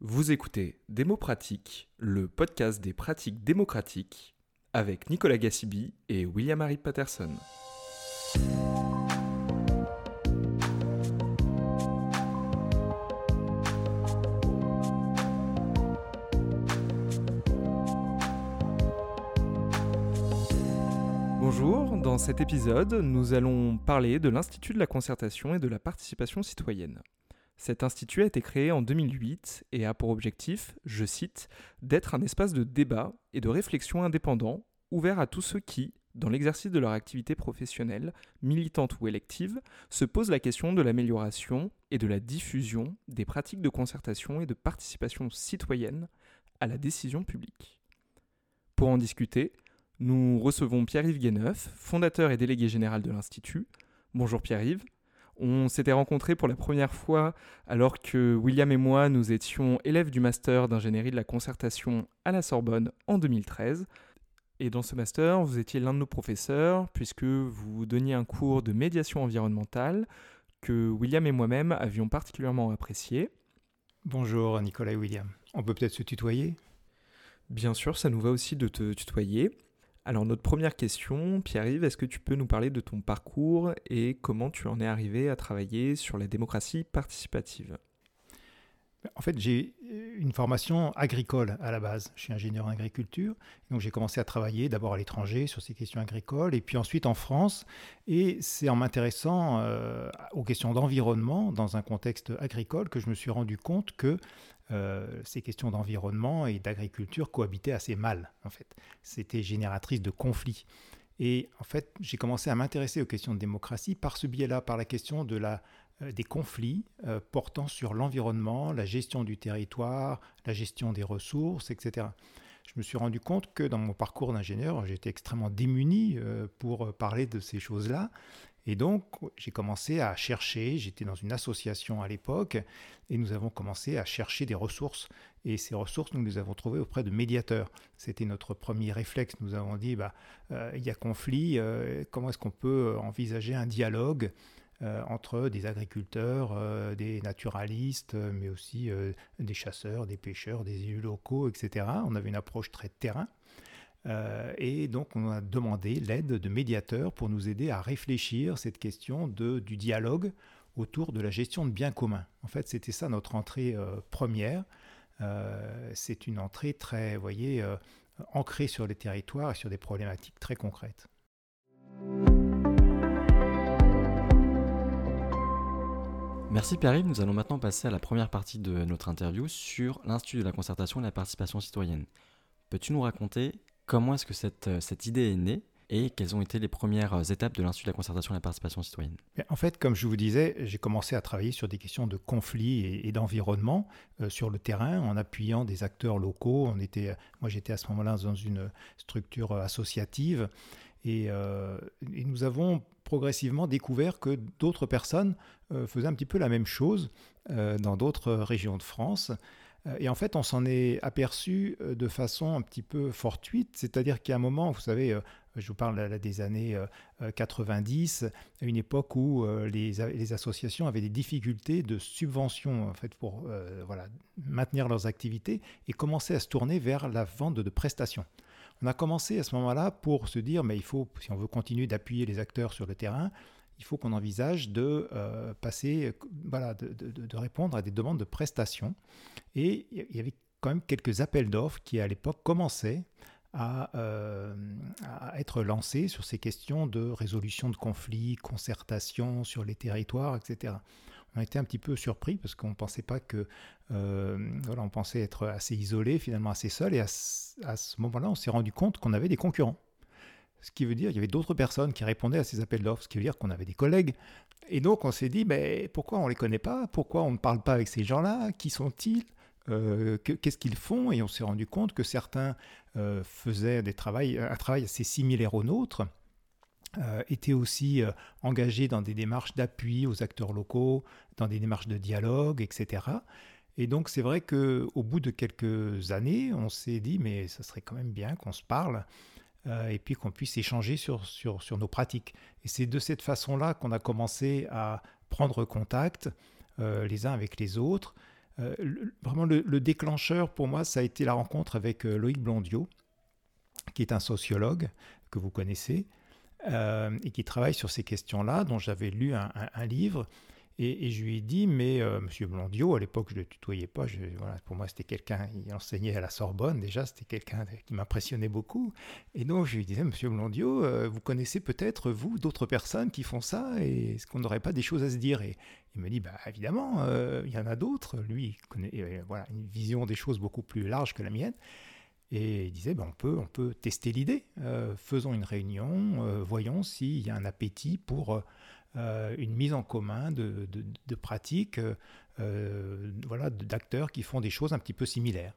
Vous écoutez Démo Pratique, le podcast des pratiques démocratiques, avec Nicolas Gassibi et William-Harry Patterson. Bonjour, dans cet épisode, nous allons parler de l'Institut de la concertation et de la participation citoyenne. Cet institut a été créé en 2008 et a pour objectif, je cite, d'être un espace de débat et de réflexion indépendant, ouvert à tous ceux qui, dans l'exercice de leur activité professionnelle, militante ou élective, se posent la question de l'amélioration et de la diffusion des pratiques de concertation et de participation citoyenne à la décision publique. Pour en discuter, nous recevons Pierre-Yves Guéneuf, fondateur et délégué général de l'Institut. Bonjour Pierre-Yves. On s'était rencontrés pour la première fois alors que William et moi, nous étions élèves du master d'ingénierie de la concertation à la Sorbonne en 2013. Et dans ce master, vous étiez l'un de nos professeurs puisque vous donniez un cours de médiation environnementale que William et moi-même avions particulièrement apprécié. Bonjour Nicolas et William. On peut peut-être se tutoyer? Bien sûr, ça nous va aussi de te tutoyer. Alors notre première question, Pierre-Yves, est-ce que tu peux nous parler de ton parcours et comment tu en es arrivé à travailler sur la démocratie participative? En fait, j'ai une formation agricole à la base. Je suis ingénieur en agriculture. Donc, j'ai commencé à travailler d'abord à l'étranger sur ces questions agricoles et puis ensuite en France. Et c'est en m'intéressant euh, aux questions d'environnement dans un contexte agricole que je me suis rendu compte que euh, ces questions d'environnement et d'agriculture cohabitaient assez mal, en fait. C'était génératrice de conflits. Et en fait, j'ai commencé à m'intéresser aux questions de démocratie par ce biais-là, par la question de la, euh, des conflits euh, portant sur l'environnement, la gestion du territoire, la gestion des ressources, etc. Je me suis rendu compte que dans mon parcours d'ingénieur, j'étais extrêmement démuni pour parler de ces choses-là. Et donc, j'ai commencé à chercher, j'étais dans une association à l'époque, et nous avons commencé à chercher des ressources. Et ces ressources, nous les avons trouvées auprès de médiateurs. C'était notre premier réflexe. Nous avons dit, bah, euh, il y a conflit, euh, comment est-ce qu'on peut envisager un dialogue euh, entre des agriculteurs, des naturalistes, mais aussi des chasseurs, des pêcheurs, des élus locaux, etc. On avait une approche très terrain. Euh, et donc, on a demandé l'aide de médiateurs pour nous aider à réfléchir cette question de, du dialogue autour de la gestion de biens communs. En fait, c'était ça notre entrée euh, première. Euh, c'est une entrée très, voyez, ancrée sur les territoires et sur des problématiques très concrètes. Merci Pierre-Yves. Nous allons maintenant passer à la première partie de notre interview sur l'Institut de la concertation et la participation citoyenne. Peux-tu nous raconter Comment est-ce que cette, euh, cette idée est née et quelles ont été les premières euh, étapes de l'Institut de la concertation et de la participation citoyenne? En fait, comme je vous disais, j'ai commencé à travailler sur des questions de conflit et, d'environnement euh, sur le terrain en appuyant des acteurs locaux. On était, moi, j'étais à ce moment-là dans une structure associative et, nous avons progressivement découvert que d'autres personnes faisaient un petit peu la même chose dans d'autres régions de France. Euh, et en fait, on s'en est aperçu euh, de façon un petit peu fortuite, c'est-à-dire qu'à un moment, vous savez, euh, je vous parle des années 90, à une époque où les, associations avaient des difficultés de subvention en fait, pour voilà, maintenir leurs activités et commençaient à se tourner vers la vente de prestations. On a commencé à ce moment-là pour se dire, mais il faut, si on veut continuer d'appuyer les acteurs sur le terrain, il faut qu'on envisage de euh, passer, voilà, de, répondre à des demandes de prestations. Et il y avait quand même quelques appels d'offres qui, à l'époque, commençaient à, euh, être lancés sur ces questions de résolution de conflits, concertation sur les territoires, etc. On a été un petit peu surpris parce qu'on pensait pas que, euh, voilà, on pensait être assez isolé, finalement assez seul. Et à ce moment-là, on s'est rendu compte qu'on avait des concurrents. Ce qui veut dire qu'il y avait d'autres personnes qui répondaient à ces appels d'offres, ce qui veut dire qu'on avait des collègues. Et donc on s'est dit, mais pourquoi on ne les connaît pas? Pourquoi on ne parle pas avec ces gens-là? Qui sont-ils? Euh, Qu'est-ce qu'ils font? Et on s'est rendu compte que certains euh, faisaient des travails, un travail assez similaire au nôtre, euh, étaient aussi engagés dans des démarches d'appui aux acteurs locaux, dans des démarches de dialogue, etc. Et donc c'est vrai qu'au bout de quelques années, on s'est dit, mais ça serait quand même bien qu'on se parle. Euh, et puis qu'on puisse échanger sur, sur, sur, nos pratiques. Et c'est de cette façon-là qu'on a commencé à prendre contact euh, les uns avec les autres. vraiment le, déclencheur pour moi, ça a été la rencontre avec Loïc Blondiot, qui est un sociologue que vous connaissez, et qui travaille sur ces questions-là, dont j'avais lu un, livre et, je lui ai dit, mais euh, Monsieur Blondiot, à l'époque, je ne le tutoyais pas. Pour moi, c'était quelqu'un, il enseignait à la Sorbonne déjà, c'était quelqu'un qui m'impressionnait beaucoup. Et donc, je lui disais, Monsieur Blondiot, euh, vous connaissez peut-être, vous, d'autres personnes qui font ça Et est-ce qu'on n'aurait pas des choses à se dire? Et il me dit, bah, évidemment, euh, il y en a d'autres. Lui, il connaît voilà, une vision des choses beaucoup plus large que la mienne. Et il disait, ben on, peut, on peut tester l'idée. faisons une réunion, voyons s'il y a un appétit pour euh, une mise en commun de, pratiques, euh, voilà, d'acteurs qui font des choses un petit peu similaires.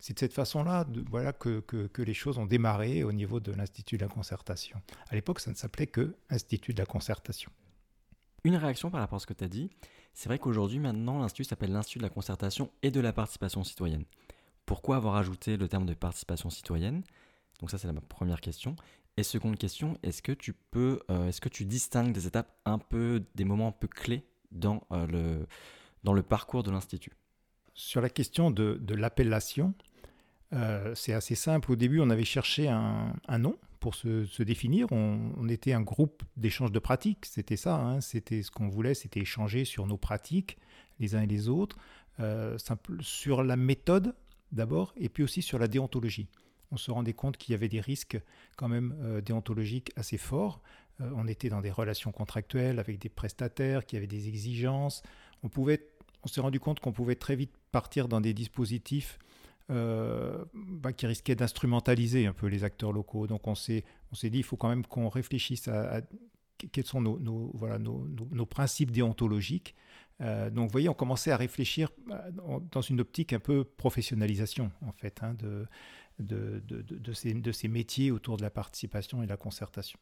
C'est de cette façon-là voilà, que, que, les choses ont démarré au niveau de l'Institut de la concertation. À l'époque, ça ne s'appelait que Institut de la concertation. Une réaction par rapport à ce que tu as dit, c'est vrai qu'aujourd'hui, maintenant, l'Institut s'appelle l'Institut de la concertation et de la participation citoyenne. Pourquoi avoir ajouté le terme de participation citoyenne? Donc ça, c'est la première question. Et seconde question, est-ce que tu peux, euh, est-ce que tu distingues des étapes un peu, des moments un peu clés dans, euh, le, dans le parcours de l'Institut? Sur la question de, de l'appellation, euh, c'est assez simple. Au début, on avait cherché un, un nom pour se, définir. On, était un groupe d'échange de pratiques. C'était ça. Hein. C'était ce qu'on voulait, c'était échanger sur nos pratiques, les uns et les autres, sur la méthode d'abord, et puis aussi sur la déontologie on se rendait compte qu'il y avait des risques quand même euh, déontologiques assez forts. Euh, on était dans des relations contractuelles avec des prestataires qui avaient des exigences. On, on s'est rendu compte qu'on pouvait très vite partir dans des dispositifs euh, bah, qui risquaient d'instrumentaliser un peu les acteurs locaux. Donc on s'est, on s'est dit, il faut quand même qu'on réfléchisse à, quels sont nos, voilà, nos, principes déontologiques. Donc vous voyez, on commençait à réfléchir dans une optique un peu professionnalisation, en fait, hein, de, de, de, ces, de, ces, métiers autour de la participation et de la concertation.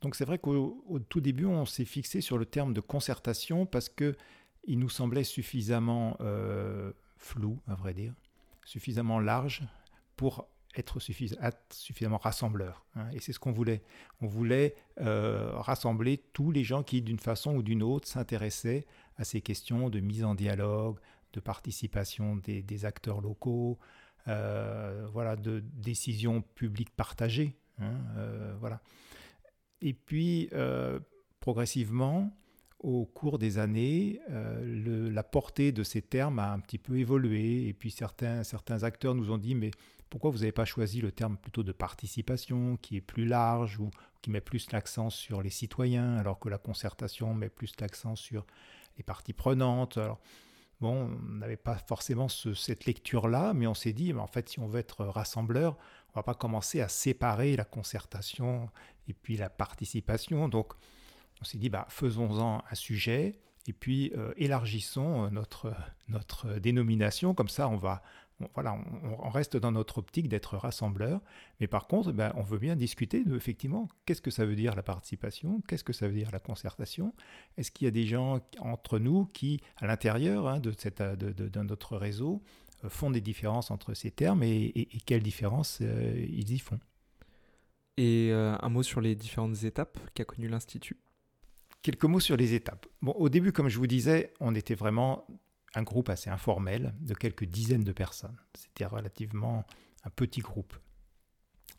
Donc c'est vrai qu'au tout début, on s'est fixé sur le terme de concertation parce que il nous semblait suffisamment euh, flou, à vrai dire, suffisamment large pour être, suffisamment rassembleur. Hein. et c'est ce qu'on voulait. On voulait euh, rassembler tous les gens qui, d'une façon ou d'une autre, s'intéressaient à ces questions de mise en dialogue, de participation des, acteurs locaux, euh, voilà, de décisions publiques partagées. Hein, euh, voilà. Et puis, euh, progressivement, au cours des années, la portée de ces termes a un petit peu évolué. Et puis certains, certains acteurs nous ont dit, mais pourquoi vous n'avez pas choisi le terme plutôt de participation, qui est plus large ou qui met plus l'accent sur les citoyens, alors que la concertation met plus l'accent sur parties prenantes. Bon, on n'avait pas forcément cette lecture-là, mais on s'est dit, en fait, si on veut être rassembleur, on va pas commencer à séparer la concertation et puis la participation. Donc, on s'est dit, bah, faisons-en un sujet et puis euh, élargissons euh, notre, notre dénomination. Comme ça, on va voilà, on, reste dans notre optique d'être rassembleur, mais par contre, ben, on veut bien discuter de, effectivement, qu'est-ce que ça veut dire la participation, qu'est-ce que ça veut dire la concertation, est-ce qu'il y a des gens entre nous qui, à l'intérieur hein, de, de, notre réseau, euh, font des différences entre ces termes et, quelles différences euh, ils y font? Et euh, un mot sur les différentes étapes qu'a connues l'Institut? Quelques mots sur les étapes. Bon, au début, comme je vous disais, on était vraiment un groupe assez informel de quelques dizaines de personnes. C'était relativement un petit groupe.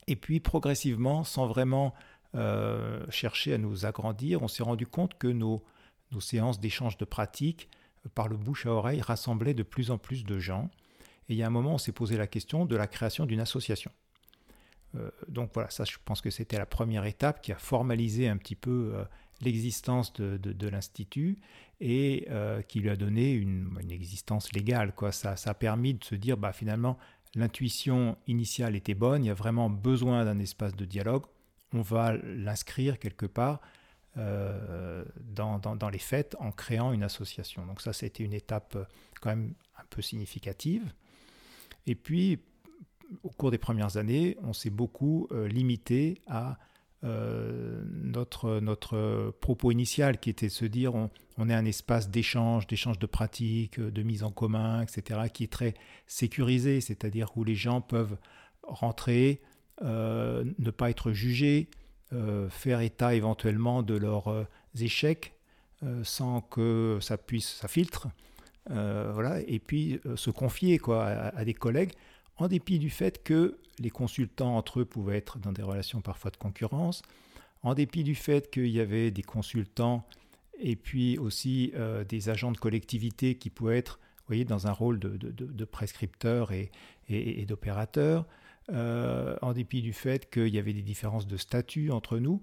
Et puis progressivement, sans vraiment euh, chercher à nous agrandir, on s'est rendu compte que nos, séances d'échange de pratiques, euh, par le bouche à oreille, rassemblaient de plus en plus de gens. Et il y a un moment, on s'est posé la question de la création d'une association. Euh, donc voilà, ça je pense que c'était la première étape qui a formalisé un petit peu l'existence de, l'Institut et euh, qui lui a donné une, existence légale. Quoi. Ça, ça, a permis de se dire, bah, finalement, l'intuition initiale était bonne, il y a vraiment besoin d'un espace de dialogue, on va l'inscrire quelque part euh, dans, les fêtes en créant une association. Donc ça, c'était une étape euh, quand même un peu significative. Et puis, au cours des premières années, on s'est beaucoup limité à euh, notre, notre propos initial qui était de se dire on, est un espace d'échange, d'échange de pratiques, de mise en commun, etc., qui est très sécurisé, c'est-à-dire où les gens peuvent rentrer, euh, ne pas être jugés, euh, faire état éventuellement de leurs échecs sans que ça puisse, ça filtre. voilà, et puis se confier quoi, à, des collègues, en dépit du fait que les consultants entre eux pouvaient être dans des relations parfois de concurrence, en dépit du fait qu'il y avait des consultants et puis aussi des agents de collectivité qui pouvaient être voyez, dans un rôle de, de, prescripteur et, et, d'opérateur, euh, en dépit du fait qu'il y avait des différences de statut entre nous.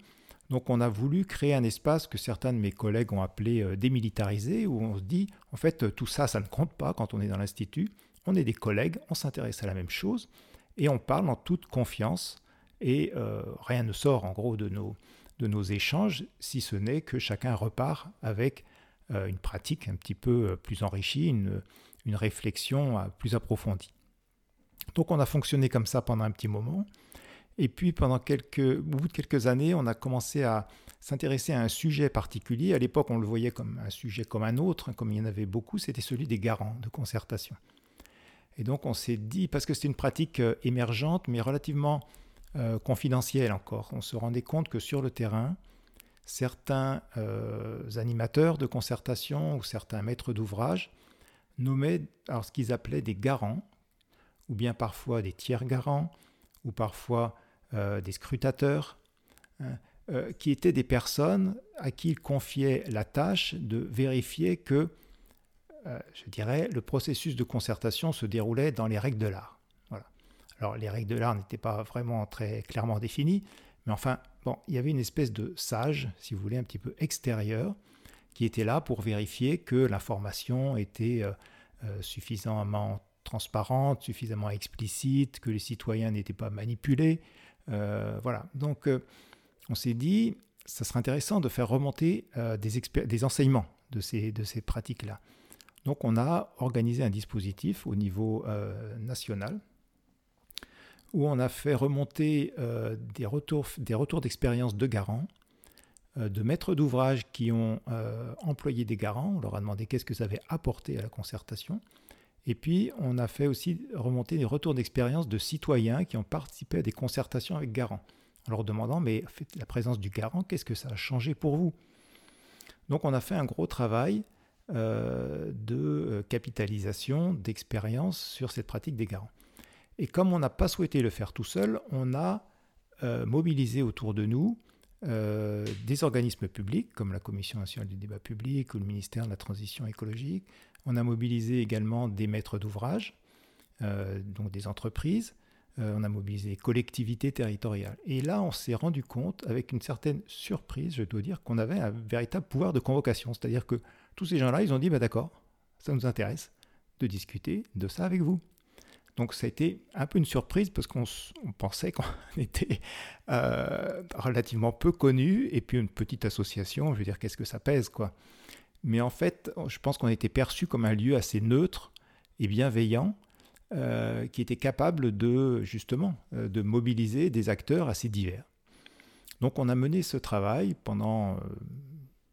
Donc on a voulu créer un espace que certains de mes collègues ont appelé euh, démilitarisé, où on se dit, en fait, tout ça, ça ne compte pas quand on est dans l'Institut. On est des collègues, on s'intéresse à la même chose, et on parle en toute confiance, et euh, rien ne sort en gros de nos, échanges, si ce n'est que chacun repart avec euh, une pratique un petit peu euh, plus enrichie, une, réflexion plus approfondie. Donc on a fonctionné comme ça pendant un petit moment. Et puis pendant quelques, au bout de quelques années, on a commencé à s'intéresser à un sujet particulier. À l'époque, on le voyait comme un sujet comme un autre, comme il y en avait beaucoup, c'était celui des garants de concertation. Et donc on s'est dit, parce que c'était une pratique émergente, mais relativement confidentielle encore, on se rendait compte que sur le terrain, certains euh, animateurs de concertation ou certains maîtres d'ouvrage nommaient alors, ce qu'ils appelaient des garants, ou bien parfois des tiers garants, ou parfois euh, des scrutateurs, hein, euh, qui étaient des personnes à qui ils confiaient la tâche de vérifier que, je dirais, le processus de concertation se déroulait dans les règles de l'art. Voilà. Alors les règles de l'art n'étaient pas vraiment très clairement définies, mais enfin, bon, il y avait une espèce de sage, si vous voulez, un petit peu extérieur, qui était là pour vérifier que l'information était euh, euh, suffisamment transparente, suffisamment explicite, que les citoyens n'étaient pas manipulés. Euh, voilà. Donc, on s'est dit, ça serait intéressant de faire remonter des, des, enseignements de ces, de ces pratiques-là. Donc, on a organisé un dispositif au niveau national où on a fait remonter euh, des retours, d'expérience de garants, euh, de maîtres d'ouvrage qui ont euh, employé des garants. On leur a demandé qu'est-ce que ça avait apporté à la concertation. Et puis, on a fait aussi remonter des retours d'expérience de citoyens qui ont participé à des concertations avec garants, en leur demandant, mais la présence du garant, qu'est-ce que ça a changé pour vous? Donc, on a fait un gros travail de capitalisation, d'expérience sur cette pratique des garants. Et comme on n'a pas souhaité le faire tout seul, on a euh, mobilisé autour de nous euh, des organismes publics comme la Commission nationale du débat public ou le ministère de la Transition écologique. On a mobilisé également des maîtres d'ouvrage, euh, donc des entreprises. on a mobilisé collectivités territoriales. Et là, on s'est rendu compte, avec une certaine surprise, je dois dire, qu'on avait un véritable pouvoir de convocation. C'est-à-dire que tous ces gens-là, ils ont dit, bah, d'accord, ça nous intéresse de discuter de ça avec vous. Donc ça a été un peu une surprise parce qu'on pensait qu'on était euh, relativement peu connu et puis une petite association, je veux dire, qu'est-ce que ça pèse quoi? Mais en fait, je pense qu'on était perçu comme un lieu assez neutre et bienveillant euh, qui était capable de justement euh, de mobiliser des acteurs assez divers. Donc on a mené ce travail pendant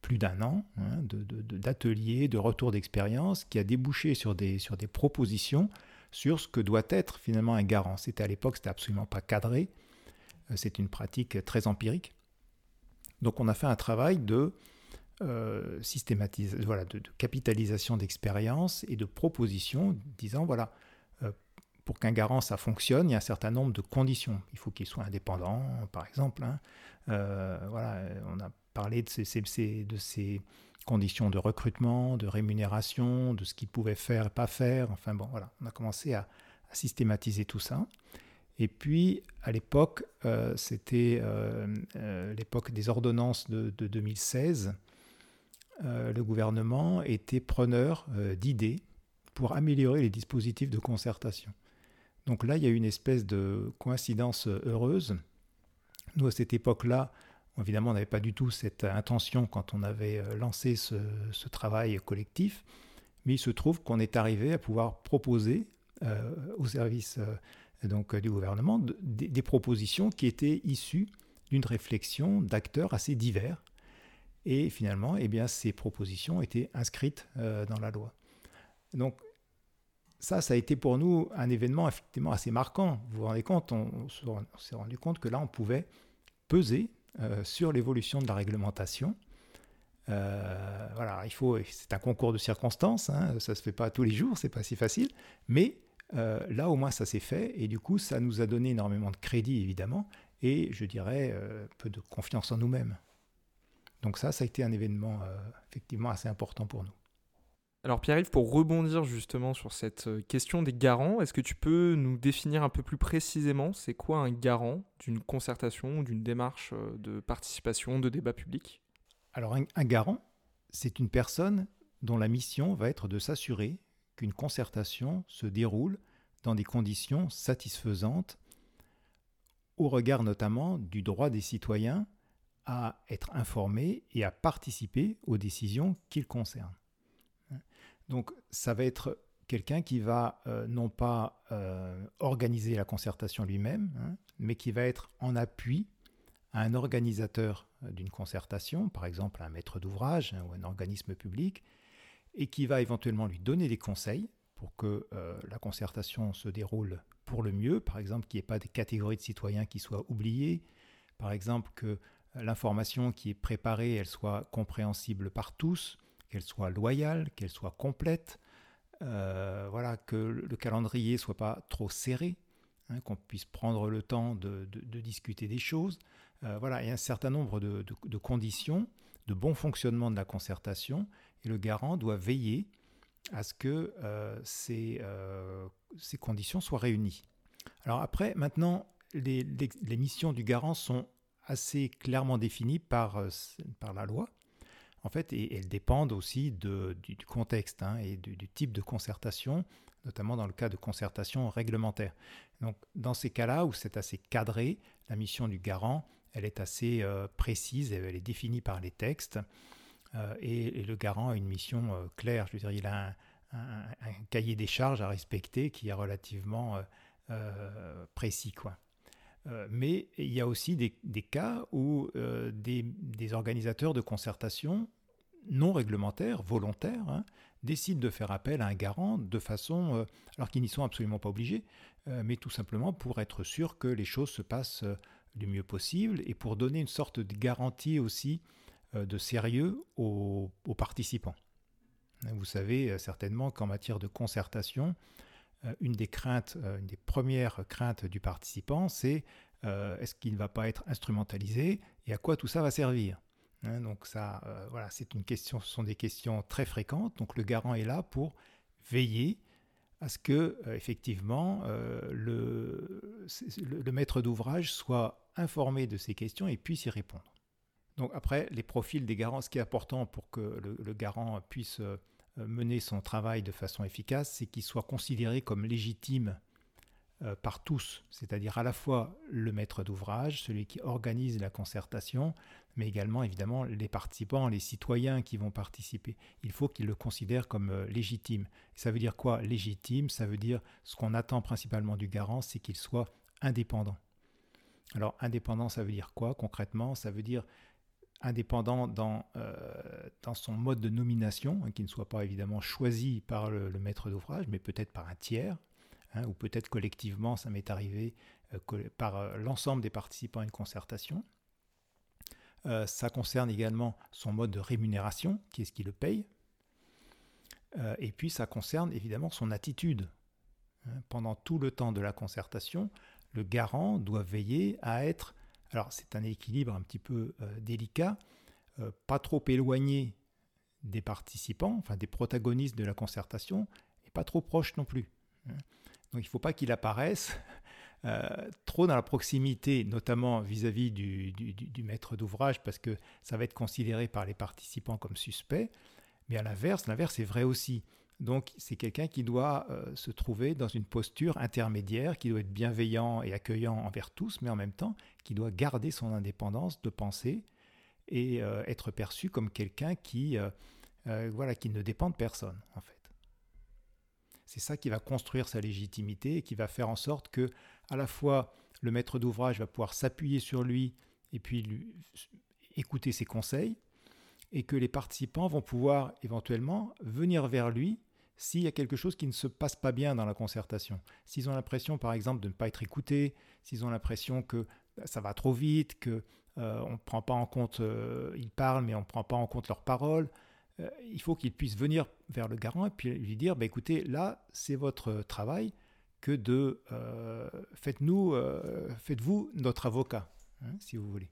plus d'un an hein, d'ateliers, de, de, retours d'expérience qui a débouché sur des, sur des propositions sur ce que doit être finalement un garant. C'était à l'époque, c'était absolument pas cadré. Euh, c'est une pratique très empirique. Donc on a fait un travail de euh, voilà, de, capitalisation d'expérience et de proposition, disant voilà, euh, pour qu'un garant ça fonctionne, il y a un certain nombre de conditions. Il faut qu'il soit indépendant, par exemple. Hein. voilà, on a parlé de ces, de ces conditions de recrutement, de rémunération, de ce qu'ils pouvaient faire et pas faire. Enfin bon, voilà, on a commencé à, systématiser tout ça. Et puis, à l'époque, euh, c'était euh, euh, l'époque des ordonnances de, 2016. le gouvernement était preneur d'idées pour améliorer les dispositifs de concertation. Donc là, il y a eu une espèce de coïncidence heureuse. Nous, à cette époque-là, Évidemment, on n'avait pas du tout cette intention quand on avait euh, lancé ce, travail collectif, mais il se trouve qu'on est arrivé à pouvoir proposer euh, au service euh, donc, du gouvernement des propositions qui étaient issues d'une réflexion d'acteurs assez divers. Et finalement, eh bien, ces propositions étaient inscrites dans la loi. Donc, ça, ça a été pour nous un événement effectivement assez marquant. Vous vous rendez compte, on s'est rendu compte que là, on pouvait peser euh, sur l'évolution de la réglementation voilà, il faut, c'est un concours de circonstances, hein, ça se fait pas tous les jours, c'est pas si facile, mais là au moins ça s'est fait et du coup ça nous a donné énormément de crédit évidemment et je dirais peu de confiance en nous-mêmes. Donc ça, ça a été un événement effectivement assez important pour nous. Alors Pierre-Yves, pour rebondir justement sur cette euh, question des garants, est-ce que tu peux nous définir un peu plus précisément c'est quoi un garant d'une concertation d'une démarche euh, de participation, de débat public? Alors un, garant, c'est une personne dont la mission va être de s'assurer qu'une concertation se déroule dans des conditions satisfaisantes au regard notamment du droit des citoyens à être informés et à participer aux décisions qu'ils concernent. Donc ça va être quelqu'un qui va euh, non pas euh, organiser la concertation lui-même, hein, mais qui va être en appui à un organisateur euh, d'une concertation, par exemple un maître d'ouvrage hein, ou un organisme public, et qui va éventuellement lui donner des conseils pour que la concertation se déroule pour le mieux, par exemple qu'il n'y ait pas des catégories de citoyens qui soient oubliées, par exemple que l'information qui est préparée, elle soit compréhensible par tous, qu'elle soit loyale, qu'elle soit complète, euh, voilà, que le calendrier soit pas trop serré, hein, qu'on puisse prendre le temps de, discuter des choses. Euh, voilà, a un certain nombre de, conditions de bon fonctionnement de la concertation et le garant doit veiller à ce que euh, ces, conditions soient réunies. Alors après, maintenant, les, missions du garant sont assez clairement définies par la loi en fait, et elles dépendent aussi du, contexte hein, et du, type de concertation, notamment dans le cas de concertation réglementaire. Donc, dans ces cas-là où c'est assez cadré, la mission du garant, elle est assez euh, précise, elle est définie par les textes, euh, et, le garant a une mission euh, claire. Je veux dire, il a un, cahier des charges à respecter qui est relativement précis, quoi. Euh, mais il y a aussi des, cas où euh, des, organisateurs de concertation non réglementaires, volontaires, hein, décident de faire appel à un garant de façon, euh, alors qu'ils n'y sont absolument pas obligés, mais tout simplement pour être sûr que les choses se passent du mieux possible et pour donner une sorte de garantie aussi de sérieux aux participants. Vous savez certainement qu'en matière de concertation, une des craintes, euh, une des premières craintes du participant, c'est euh, est-ce qu'il ne va pas être instrumentalisé et à quoi tout ça va servir hein, Donc ça, voilà, c'est une question, ce sont des questions très fréquentes. Donc le garant est là pour veiller à ce que effectivement le, maître d'ouvrage soit informé de ces questions et puisse y répondre. Donc après, les profils des garants, ce qui est important pour que le, garant puisse euh, mener son travail de façon efficace, c'est qu'il soit considéré comme légitime euh, par tous, c'est-à-dire à la fois le maître d'ouvrage, celui qui organise la concertation, mais également évidemment les participants, les citoyens qui vont participer. Il faut qu'ils le considèrent comme euh, légitime. ça veut dire quoi Légitime, ça veut dire ce qu'on attend principalement du garant, c'est qu'il soit indépendant. Alors indépendant, ça veut dire quoi concrètement? Ça veut dire indépendant dans, euh, dans son mode de nomination, hein, qui ne soit pas évidemment choisi par le, maître d'ouvrage, mais peut-être par un tiers, hein, ou peut-être collectivement, ça m'est arrivé, euh, par euh, l'ensemble des participants à une concertation. ça concerne également son mode de rémunération, qui est ce qui le paye. et puis ça concerne évidemment son attitude. Hein. pendant tout le temps de la concertation, le garant doit veiller à être alors c'est un équilibre un petit peu euh, délicat, euh, pas trop éloigné des participants, enfin des protagonistes de la concertation, et pas trop proche non plus. Hein. Donc il ne faut pas qu'il apparaisse euh, trop dans la proximité, notamment vis-à-vis du, maître d'ouvrage, parce que ça va être considéré par les participants comme suspect. Mais à l'inverse, l'inverse est vrai aussi. Donc c'est quelqu'un qui doit euh, se trouver dans une posture intermédiaire, qui doit être bienveillant et accueillant envers tous, mais en même temps qui doit garder son indépendance de penser et euh, être perçu comme quelqu'un qui, euh, voilà, qui ne dépend de personne en fait. C'est ça qui va construire sa légitimité et qui va faire en sorte que à la fois le maître d'ouvrage va pouvoir s'appuyer sur lui et puis lui, écouter ses conseils, et que les participants vont pouvoir éventuellement venir vers lui s'il y a quelque chose qui ne se passe pas bien dans la concertation. S'ils ont l'impression, par exemple, de ne pas être écoutés, s'ils ont l'impression que ça va trop vite, que euh, on ne prend pas en compte, euh, ils parlent, mais on ne prend pas en compte leurs paroles. Euh, il faut qu'ils puissent venir vers le garant et puis lui dire, bah, écoutez, là, c'est votre travail que de faites-nous, faites-vous notre avocat, hein, si vous voulez.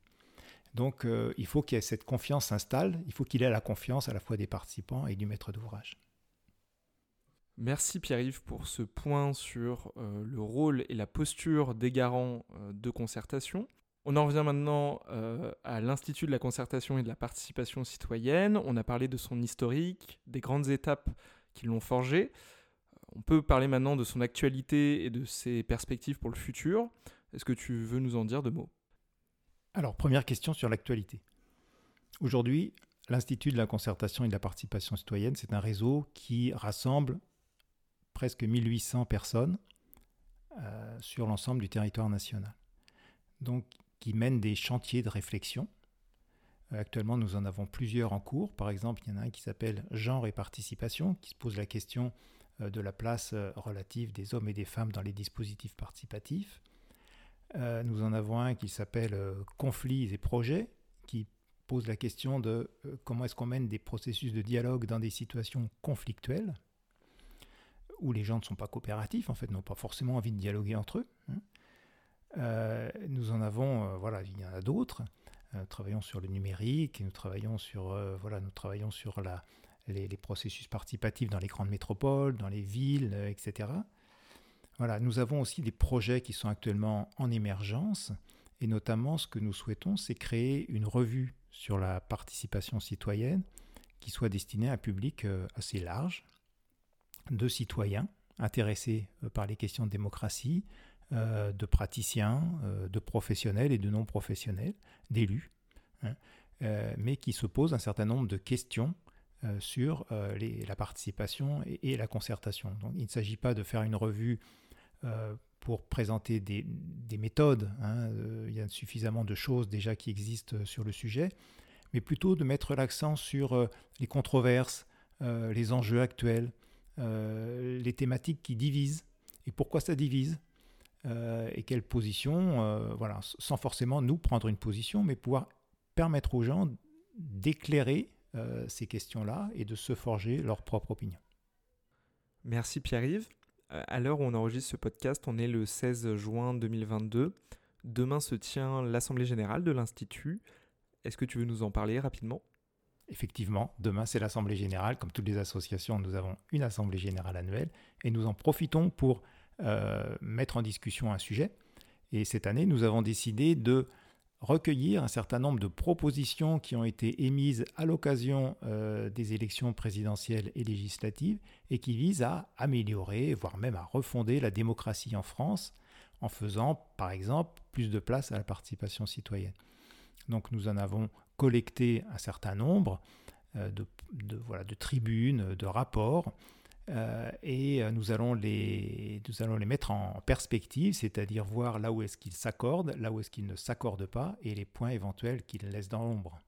Donc, il faut ait cette confiance s'installe. Il faut qu'il ait la confiance à la fois des participants et du maître d'ouvrage. Merci Pierre-Yves pour ce point sur le rôle et la posture des garants de concertation. On en revient maintenant euh, à l'Institut de la concertation et de la participation citoyenne. On a parlé de son historique, des grandes étapes qui l'ont forgé. Euh, on peut parler maintenant de son actualité et de ses perspectives pour le futur. Est-ce que tu veux nous en dire deux mots? Alors, première question sur l'actualité. Aujourd'hui, l'Institut de la concertation et de la participation citoyenne, c'est un réseau qui rassemble presque 1800 personnes euh, sur l'ensemble du territoire national. Donc, qui mènent des chantiers de réflexion. Euh, actuellement, nous en avons plusieurs en cours. Par exemple, il y en a un qui s'appelle Genre et participation, qui se pose la question euh, de la place relative des hommes et des femmes dans les dispositifs participatifs. Nous en avons un qui s'appelle Conflits et projets, qui pose la question de comment est-ce qu'on mène des processus de dialogue dans des situations conflictuelles, où les gens ne sont pas coopératifs, en fait, n'ont pas forcément envie de dialoguer entre eux. Hein. Euh, nous en avons, euh, voilà, il y en a d'autres. nous euh, travaillons sur le numérique, nous travaillons sur, voilà, nous travaillons sur les, processus participatifs dans les grandes métropoles, dans les villes, etc. Voilà, nous avons aussi des projets qui sont actuellement en émergence, et notamment ce que nous souhaitons, c'est créer une revue sur la participation citoyenne qui soit destinée à un public assez large de citoyens intéressés par les questions de démocratie, euh, de praticiens, euh, de professionnels et de non professionnels, d'élus, hein, euh, mais qui se posent un certain nombre de questions sur la participation et, la concertation. Donc il ne s'agit pas de faire une revue pour présenter des, méthodes, hein, il y a suffisamment de choses déjà qui existent sur le sujet, mais plutôt de mettre l'accent sur les controverses, les enjeux actuels, les thématiques qui divisent. Et pourquoi ça divise euh, et quelle position, euh, voilà, sans forcément nous prendre une position, mais pouvoir permettre aux gens d'éclairer euh, ces questions-là et de se forger leur propre opinion. Merci Pierre-Yves. À l'heure où on enregistre ce podcast, on est le 16 juin 2022. Demain se tient l'Assemblée générale de l'Institut. Est-ce que tu veux nous en parler rapidement? Effectivement, demain c'est l'Assemblée générale. Comme toutes les associations, nous avons une Assemblée générale annuelle et nous en profitons pour euh, mettre en discussion un sujet. Et cette année, nous avons décidé de recueillir un certain nombre de propositions qui ont été émises à l'occasion euh, des élections présidentielles et législatives et qui visent à améliorer, voire même à refonder la démocratie en France en faisant, par exemple, plus de place à la participation citoyenne. Donc nous en avons collecté un certain nombre euh, de, de, voilà, de tribunes, de rapports euh, et euh, nous allons, les, nous allons les mettre en perspective, c'est-à-dire voir là où est-ce qu'ils s'accordent, là où est-ce qu'ils ne s'accordent pas, et les points éventuels qu'ils laissent dans l'ombre.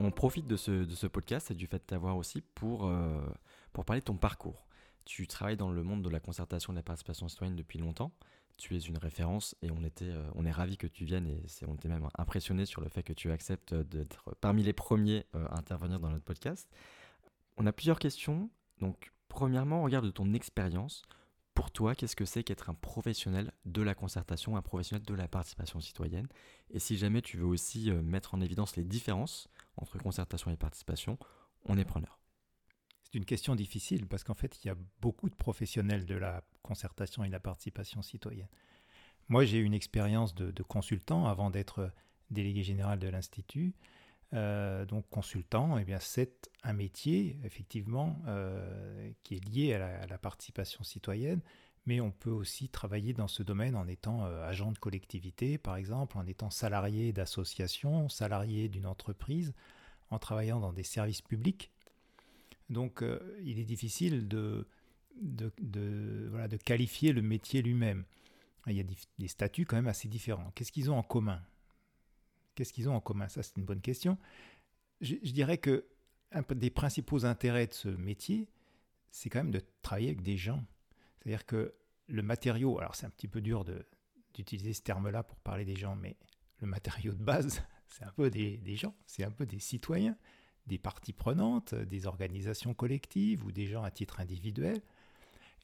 On profite de ce, de ce podcast et du fait de t'avoir aussi pour, euh, pour parler de ton parcours. Tu travailles dans le monde de la concertation et de la participation citoyenne depuis longtemps tu es une référence et on, était, euh, on est ravis que tu viennes et on était même impressionné sur le fait que tu acceptes d'être parmi les premiers euh, à intervenir dans notre podcast. On a plusieurs questions. Donc, premièrement, regarde ton expérience. Pour toi, qu'est-ce que c'est qu'être un professionnel de la concertation, un professionnel de la participation citoyenne? Et si jamais tu veux aussi euh, mettre en évidence les différences entre concertation et participation, on est preneur. C'est une question difficile parce qu'en fait, il y a beaucoup de professionnels de la concertation et de la participation citoyenne. Moi, j'ai une expérience de, consultant avant d'être délégué général de l'Institut. Euh, donc consultant, eh c'est un métier, effectivement, euh, qui est lié à la, participation citoyenne, mais on peut aussi travailler dans ce domaine en étant euh, agent de collectivité, par exemple, en étant salarié d'association, salarié d'une entreprise, en travaillant dans des services publics. Donc euh, il est difficile de, de, qualifier le métier lui-même. Il y a des statuts quand même assez différents. Qu'est-ce qu'ils ont en commun? Qu'est-ce qu'ils ont en commun? Ça, c'est une bonne question. Je, dirais que un des principaux intérêts de ce métier, c'est quand même de travailler avec des gens. C'est-à-dire que le matériau, alors c'est un petit peu dur d'utiliser ce terme-là pour parler des gens, mais le matériau de base, c'est un peu des, des gens, c'est un peu des citoyens, des parties prenantes, des organisations collectives ou des gens à titre individuel.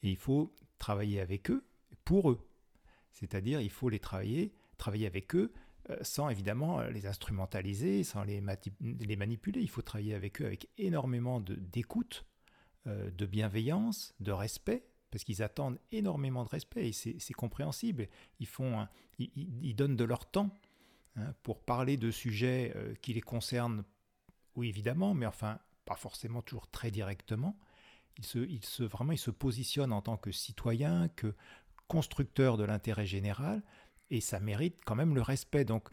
Et il faut travailler avec eux pour eux. C'est-à-dire, il faut les travailler, travailler avec eux euh, sans évidemment les instrumentaliser, sans les, manipuler. Il faut travailler avec eux avec énormément d'écoute, euh, de bienveillance, de respect, parce qu'ils attendent énormément de respect et c'est compréhensible. Ils, font ils, donnent de leur temps hein, pour parler de sujets euh, qui les concernent, oui évidemment, mais enfin pas forcément toujours très directement. Ils se, ils se, vraiment, ils se positionnent en tant que citoyens, que constructeurs de l'intérêt général, et ça mérite quand même le respect. Donc,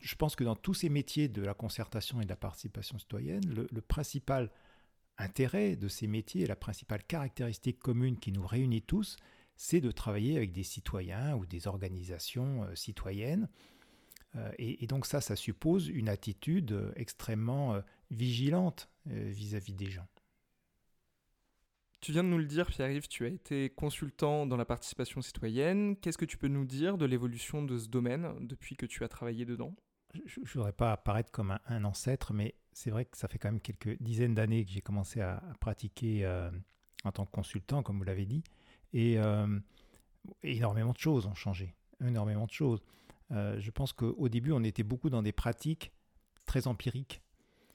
je pense que dans tous ces métiers de la concertation et de la participation citoyenne, le principal intérêt de ces métiers, la principale caractéristique commune qui nous réunit tous, c'est de travailler avec des citoyens ou des organisations euh, citoyennes. Euh, et, donc ça, ça suppose une attitude euh, extrêmement vigilante vis-à-vis des gens. Tu viens de nous le dire, Pierre-Yves, tu as été consultant dans la participation citoyenne. Qu'est-ce que tu peux nous dire de l'évolution de ce domaine depuis que tu as travaillé dedans? Je ne voudrais pas apparaître comme un ancêtre, mais c'est vrai que ça fait quand même quelques dizaines d'années que j'ai commencé à, pratiquer euh, en tant que consultant, comme vous l'avez dit, et euh, énormément de choses ont changé, énormément de choses. Euh, je pense qu'au début, on était beaucoup dans des pratiques très empiriques.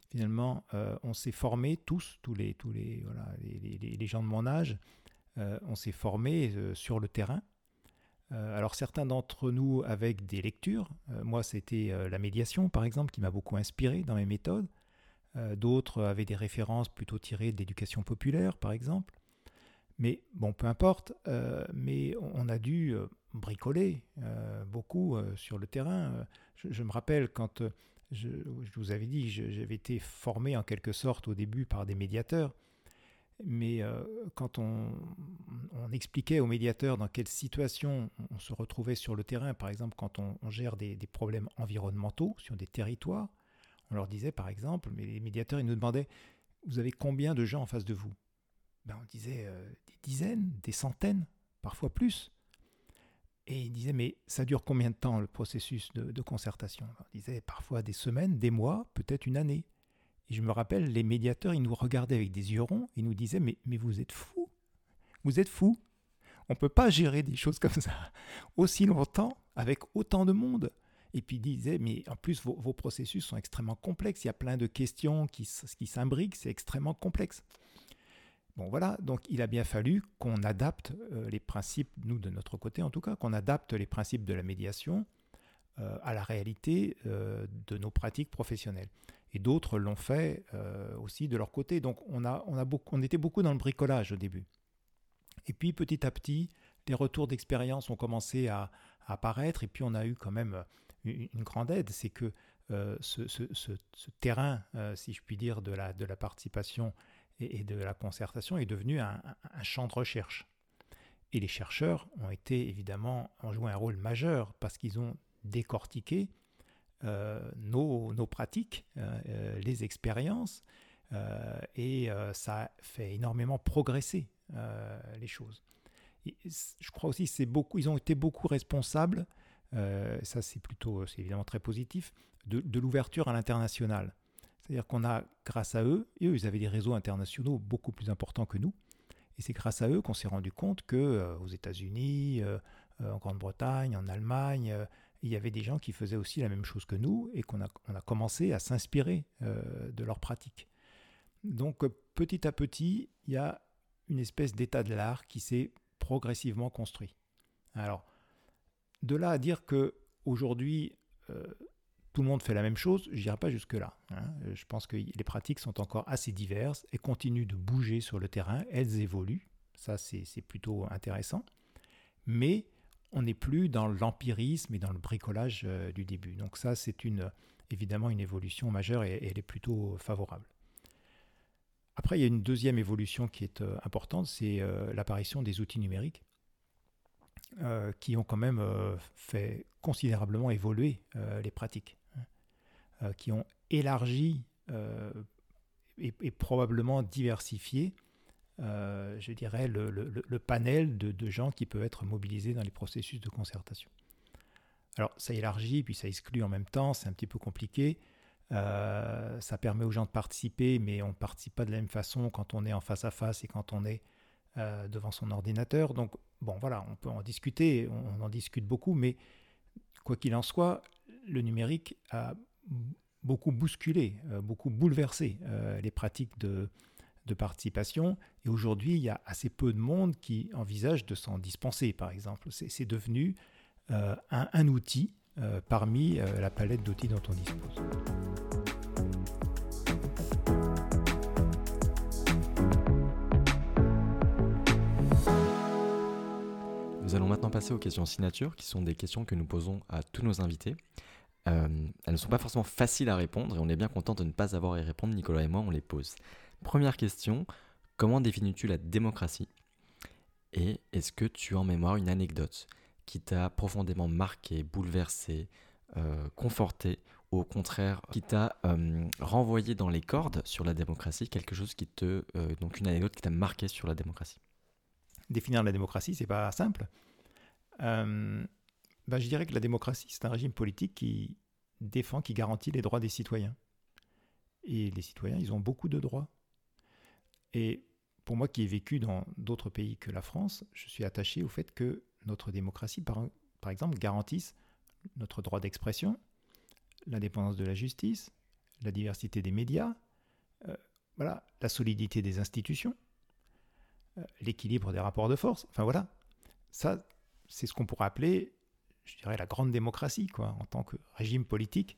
Finalement, on s'est formé tous, tous les, tous les, voilà, les, gens de mon âge, on s'est formé sur le terrain. alors certains d'entre nous avec des lectures, moi c'était la médiation par exemple qui m'a beaucoup inspiré dans mes méthodes. Euh, d'autres avaient des références plutôt tirées de l'éducation populaire, par exemple. Mais bon, peu importe, euh, mais on a dû euh, bricoler beaucoup sur le terrain. Je, me rappelle quand je, vous avais dit, j'avais été formé en quelque sorte au début par des médiateurs, mais quand on, expliquait aux médiateurs dans quelle situation on se retrouvait sur le terrain, par exemple quand on, gère des, problèmes environnementaux sur des territoires, on leur disait par exemple, mais les médiateurs, ils nous demandaient, vous avez combien de gens en face de vous? Ben, On disait euh, des dizaines, des centaines, parfois plus. Et ils disaient, mais ça dure combien de temps le processus de, concertation? On disait parfois des semaines, des mois, peut-être une année. Et je me rappelle, les médiateurs, ils nous regardaient avec des yeux ronds, ils nous disaient, mais, vous êtes fous Vous êtes fous On ne peut pas gérer des choses comme ça aussi longtemps avec autant de monde. Et puis il disait, mais en plus, vos, processus sont extrêmement complexes. Il y a plein de questions qui, qui s'imbriquent, c'est extrêmement complexe. Bon voilà, donc il a bien fallu qu'on adapte euh, les principes, nous de notre côté en tout cas, qu'on adapte les principes de la médiation euh, à la réalité euh, de nos pratiques professionnelles. Et d'autres l'ont fait aussi de leur côté. Donc on, était beaucoup dans le bricolage au début. Et puis petit à petit, les retours d'expérience ont commencé à, apparaître et puis on a eu quand même une grande aide, c'est que ce, terrain, si je puis dire, de la participation et, de la concertation est devenu un, champ de recherche. Et les chercheurs ont été évidemment, ont joué un rôle majeur parce qu'ils ont décortiqué euh, nos, nos, pratiques, les expériences, et ça fait énormément progresser les choses. je crois aussi c'est beaucoup, ils ont été beaucoup responsables euh, ça c'est plutôt, c'est évidemment très positif, de, l'ouverture à l'international. C'est-à-dire qu'on a, grâce à eux, et eux, ils avaient des réseaux internationaux beaucoup plus importants que nous, et c'est grâce à eux qu'on s'est rendu compte que euh, aux États-Unis, euh, en Grande-Bretagne, en Allemagne, il y avait des gens qui faisaient aussi la même chose que nous, et qu'on a, commencé à s'inspirer de leurs pratiques. Donc petit à petit, il y a une espèce d'état de l'art qui s'est progressivement construit. Alors, de là à dire que aujourd'hui euh, tout le monde fait la même chose, je n'irai pas jusque-là. Hein. Je pense que les pratiques sont encore assez diverses et continuent de bouger sur le terrain, elles évoluent, ça c'est plutôt intéressant, mais on n'est plus dans l'empirisme et dans le bricolage euh, du début. Donc ça c'est évidemment une évolution majeure et, elle est plutôt favorable. Après, il y a une deuxième évolution qui est euh, importante, c'est l'apparition des outils numériques. Euh, qui ont quand même euh, fait considérablement évoluer euh, les pratiques. Hein. qui ont élargi et, probablement diversifié, je dirais, le, panel de, de, gens qui peuvent être mobilisés dans les processus de concertation. Alors ça élargit, puis ça exclut en même temps, c'est un petit peu compliqué. Euh, ça permet aux gens de participer, mais on ne participe pas de la même façon quand on est en face à face et quand on est euh, devant son ordinateur. Donc, bon, voilà, on peut en discuter, on, en discute beaucoup, mais quoi qu'il en soit, le numérique a beaucoup bousculé, euh, beaucoup bouleversé les pratiques de, de participation. Et aujourd'hui, il y a assez peu de monde qui envisage de s'en dispenser, par exemple. C'est devenu un, un, outil parmi la palette d'outils dont on dispose. Nous allons maintenant passer aux questions signature, qui sont des questions que nous posons à tous nos invités. Euh, elles ne sont pas forcément faciles à répondre et on est bien content de ne pas avoir à y répondre. Nicolas et moi, on les pose. Première question, comment définis-tu la démocratie? Et est-ce que tu as en mémoire une anecdote qui t'a profondément marqué, bouleversé, euh, conforté, ou au contraire qui t'a euh, renvoyé dans les cordes sur la démocratie, quelque chose qui te... donc une anecdote qui t'a marqué sur la démocratie? Définir la démocratie, c'est pas simple. Ben, je dirais que la démocratie, c'est un régime politique qui défend, qui garantit les droits des citoyens. Et les citoyens, ils ont beaucoup de droits. Et pour moi qui ai vécu dans d'autres pays que la France, je suis attaché au fait que notre démocratie, par, par exemple, garantisse notre droit d'expression, l'indépendance de la justice, la diversité des médias, euh, voilà, la solidité des institutions. Euh, l'équilibre des rapports de force. Enfin voilà, ça, c'est ce qu'on pourrait appeler, je dirais, la grande démocratie, quoi, en tant que régime politique.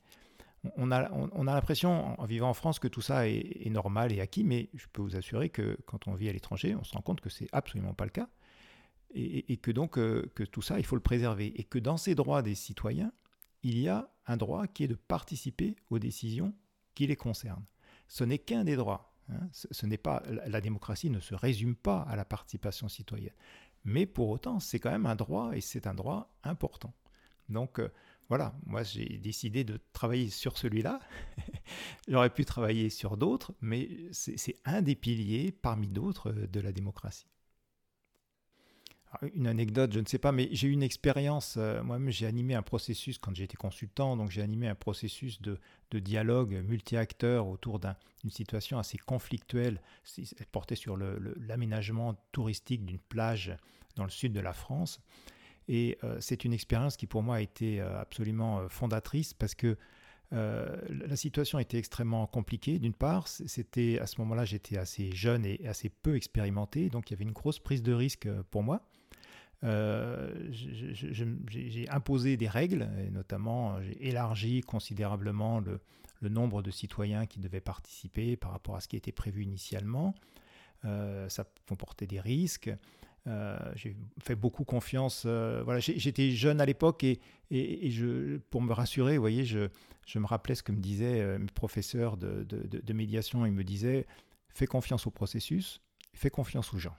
On a, on, a l'impression, en vivant en France, que tout ça est, normal et acquis, mais je peux vous assurer que quand on vit à l'étranger, on se rend compte que c'est absolument pas le cas. Et, que donc, euh, que tout ça, il faut le préserver. Et que dans ces droits des citoyens, il y a un droit qui est de participer aux décisions qui les concernent. Ce n'est qu'un des droits. Hein. Ce, n'est pas la démocratie ne se résume pas à la participation citoyenne, mais pour autant c'est quand même un droit et c'est un droit important. Donc euh, voilà, moi j'ai décidé de travailler sur celui-là. J'aurais pu travailler sur d'autres, mais c'est un des piliers parmi d'autres de la démocratie une anecdote, je ne sais pas, mais j'ai eu une expérience. Euh, moi-même, j'ai animé un processus quand j'étais consultant, donc j'ai animé un processus de, dialogue multi-acteurs autour d'une situation assez conflictuelle. Elle portait sur l'aménagement touristique d'une plage dans le sud de la France. Et euh, c'est une expérience qui, pour moi, a été euh, absolument fondatrice parce que la situation était extrêmement compliquée. D'une part, c'était à ce moment-là, j'étais assez jeune et assez peu expérimenté, donc il y avait une grosse prise de risque pour moi. Euh, j'ai imposé des règles, et notamment j'ai élargi considérablement le, nombre de citoyens qui devaient participer par rapport à ce qui était prévu initialement. Euh, ça comportait des risques. Euh, j'ai fait beaucoup confiance. voilà, j'étais jeune à l'époque et, et, je, pour me rassurer, voyez, je, je, me rappelais ce que me disaient mes professeurs de, de, médiation. Ils me disaient fais confiance au processus, fais confiance aux gens.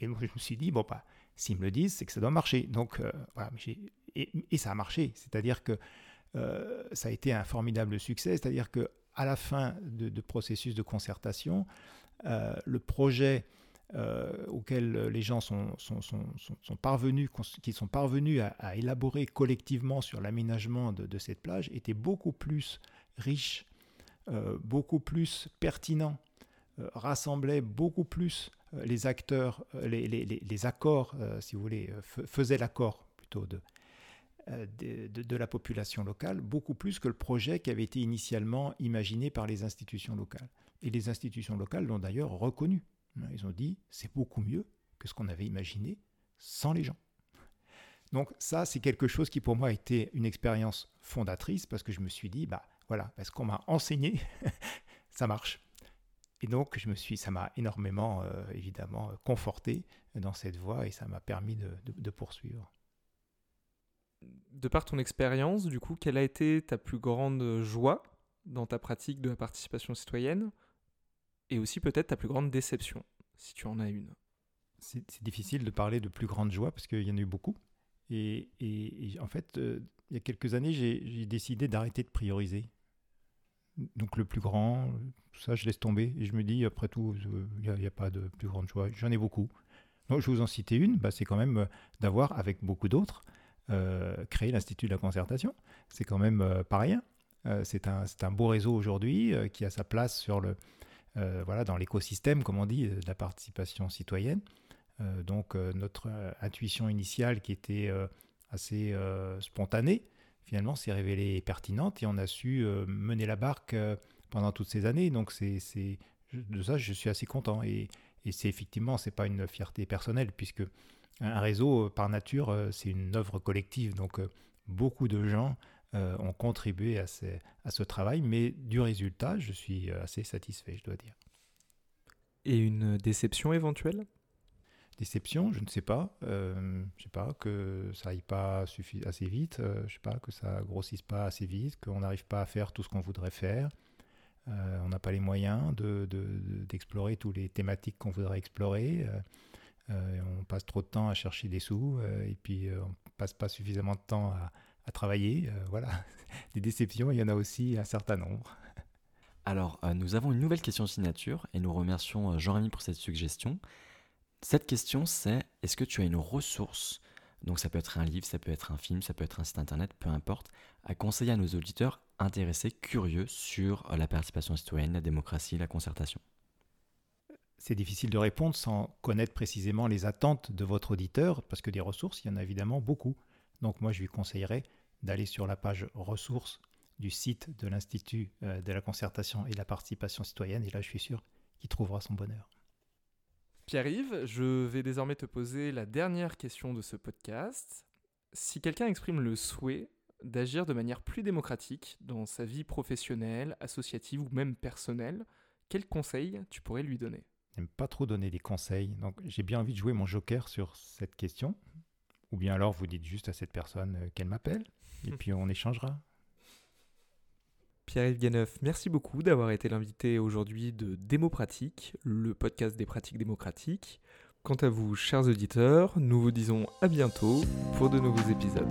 Et moi, je me suis dit, bon, bah, S'ils me le disent, c'est que ça doit marcher. Donc, euh, voilà, et, ça a marché. C'est-à-dire que euh, ça a été un formidable succès. C'est-à-dire que à la fin de, processus de concertation, euh, le projet auquel les gens sont, sont, sont, parvenus, qui sont parvenus à, élaborer collectivement sur l'aménagement de, de, cette plage était beaucoup plus riche, beaucoup plus pertinent, rassemblait beaucoup plus euh, les acteurs, euh, les, accords, euh, si vous voulez, faisaient l'accord plutôt de, de, la population locale, beaucoup plus que le projet qui avait été initialement imaginé par les institutions locales. Et les institutions locales l'ont d'ailleurs reconnu. Ils ont dit, c'est beaucoup mieux que ce qu'on avait imaginé sans les gens. Donc ça, c'est quelque chose qui pour moi a été une expérience fondatrice parce que je me suis dit, bah voilà, parce qu'on m'a enseigné, ça marche. Et donc, je me suis, ça m'a énormément, euh, évidemment, conforté dans cette voie et ça m'a permis de, poursuivre. De par ton expérience, du coup, quelle a été ta plus grande joie dans ta pratique de la participation citoyenne? Et aussi peut-être ta plus grande déception, si tu en as une C'est difficile de parler de plus grande joie parce qu'il y en a eu beaucoup. Et, en fait, euh, il y a quelques années, j'ai décidé d'arrêter de prioriser. Donc le plus grand, tout ça, je laisse tomber. Et je me dis, après tout, il n'y a, pas de plus grande choix. J'en ai beaucoup. Donc je vous en citer une, bah, c'est quand même euh, d'avoir, avec beaucoup d'autres, euh, créé l'Institut de la concertation. C'est quand même euh, pas rien. c'est un, un, beau réseau aujourd'hui qui a sa place sur le, voilà, dans l'écosystème, comme on dit, de la participation citoyenne. donc notre intuition initiale qui était assez spontanée, finalement s'est révélée pertinente et on a su mener la barque pendant toutes ces années. Donc c'est de ça, je suis assez content. Et, et c'est effectivement, c'est pas une fierté personnelle, puisque un réseau, euh, par nature, euh, c'est une œuvre collective. Donc, euh, beaucoup de gens ont contribué à, à, ce travail, mais du résultat, je suis assez satisfait, je dois dire. Et une déception éventuelle? Déception, je ne sais pas. Euh, je sais pas que ça aille pas assez vite. je sais pas que ça grossisse pas assez vite, qu'on n'arrive pas à faire tout ce qu'on voudrait faire. Euh, on n'a pas les moyens d'explorer de, toutes les thématiques qu'on voudrait explorer. Euh, euh, on passe trop de temps à chercher des sous et puis on passe pas suffisamment de temps à, travailler. voilà, des déceptions, il y en a aussi un certain nombre. Alors, nous avons une nouvelle question de signature et nous remercions Jean-Rémy pour cette suggestion. Cette question, c'est est-ce que tu as une ressource? Donc ça peut être un livre, ça peut être un film, ça peut être un site internet, peu importe, à conseiller à nos auditeurs intéressés, curieux sur la participation citoyenne, la démocratie, la concertation c'est difficile de répondre sans connaître précisément les attentes de votre auditeur, parce que des ressources, il y en a évidemment beaucoup. Donc moi, je lui conseillerais d'aller sur la page ressources du site de l'Institut euh, de la concertation et de la participation citoyenne, et là, je suis sûr qu'il trouvera son bonheur. Pierre-Yves, je vais désormais te poser la dernière question de ce podcast. Si quelqu'un exprime le souhait d'agir de manière plus démocratique dans sa vie professionnelle, associative ou même personnelle, quels conseils tu pourrais lui donner? J'aime pas trop donner des conseils, donc j'ai bien envie de jouer mon joker sur cette question. Ou bien alors vous dites juste à cette personne euh, qu'elle m'appelle, et puis on échangera. Pierre-Yves Ganeuf, merci beaucoup d'avoir été l'invité aujourd'hui de Démopratique, le podcast des pratiques démocratiques. Quant à vous, chers auditeurs, nous vous disons à bientôt pour de nouveaux épisodes.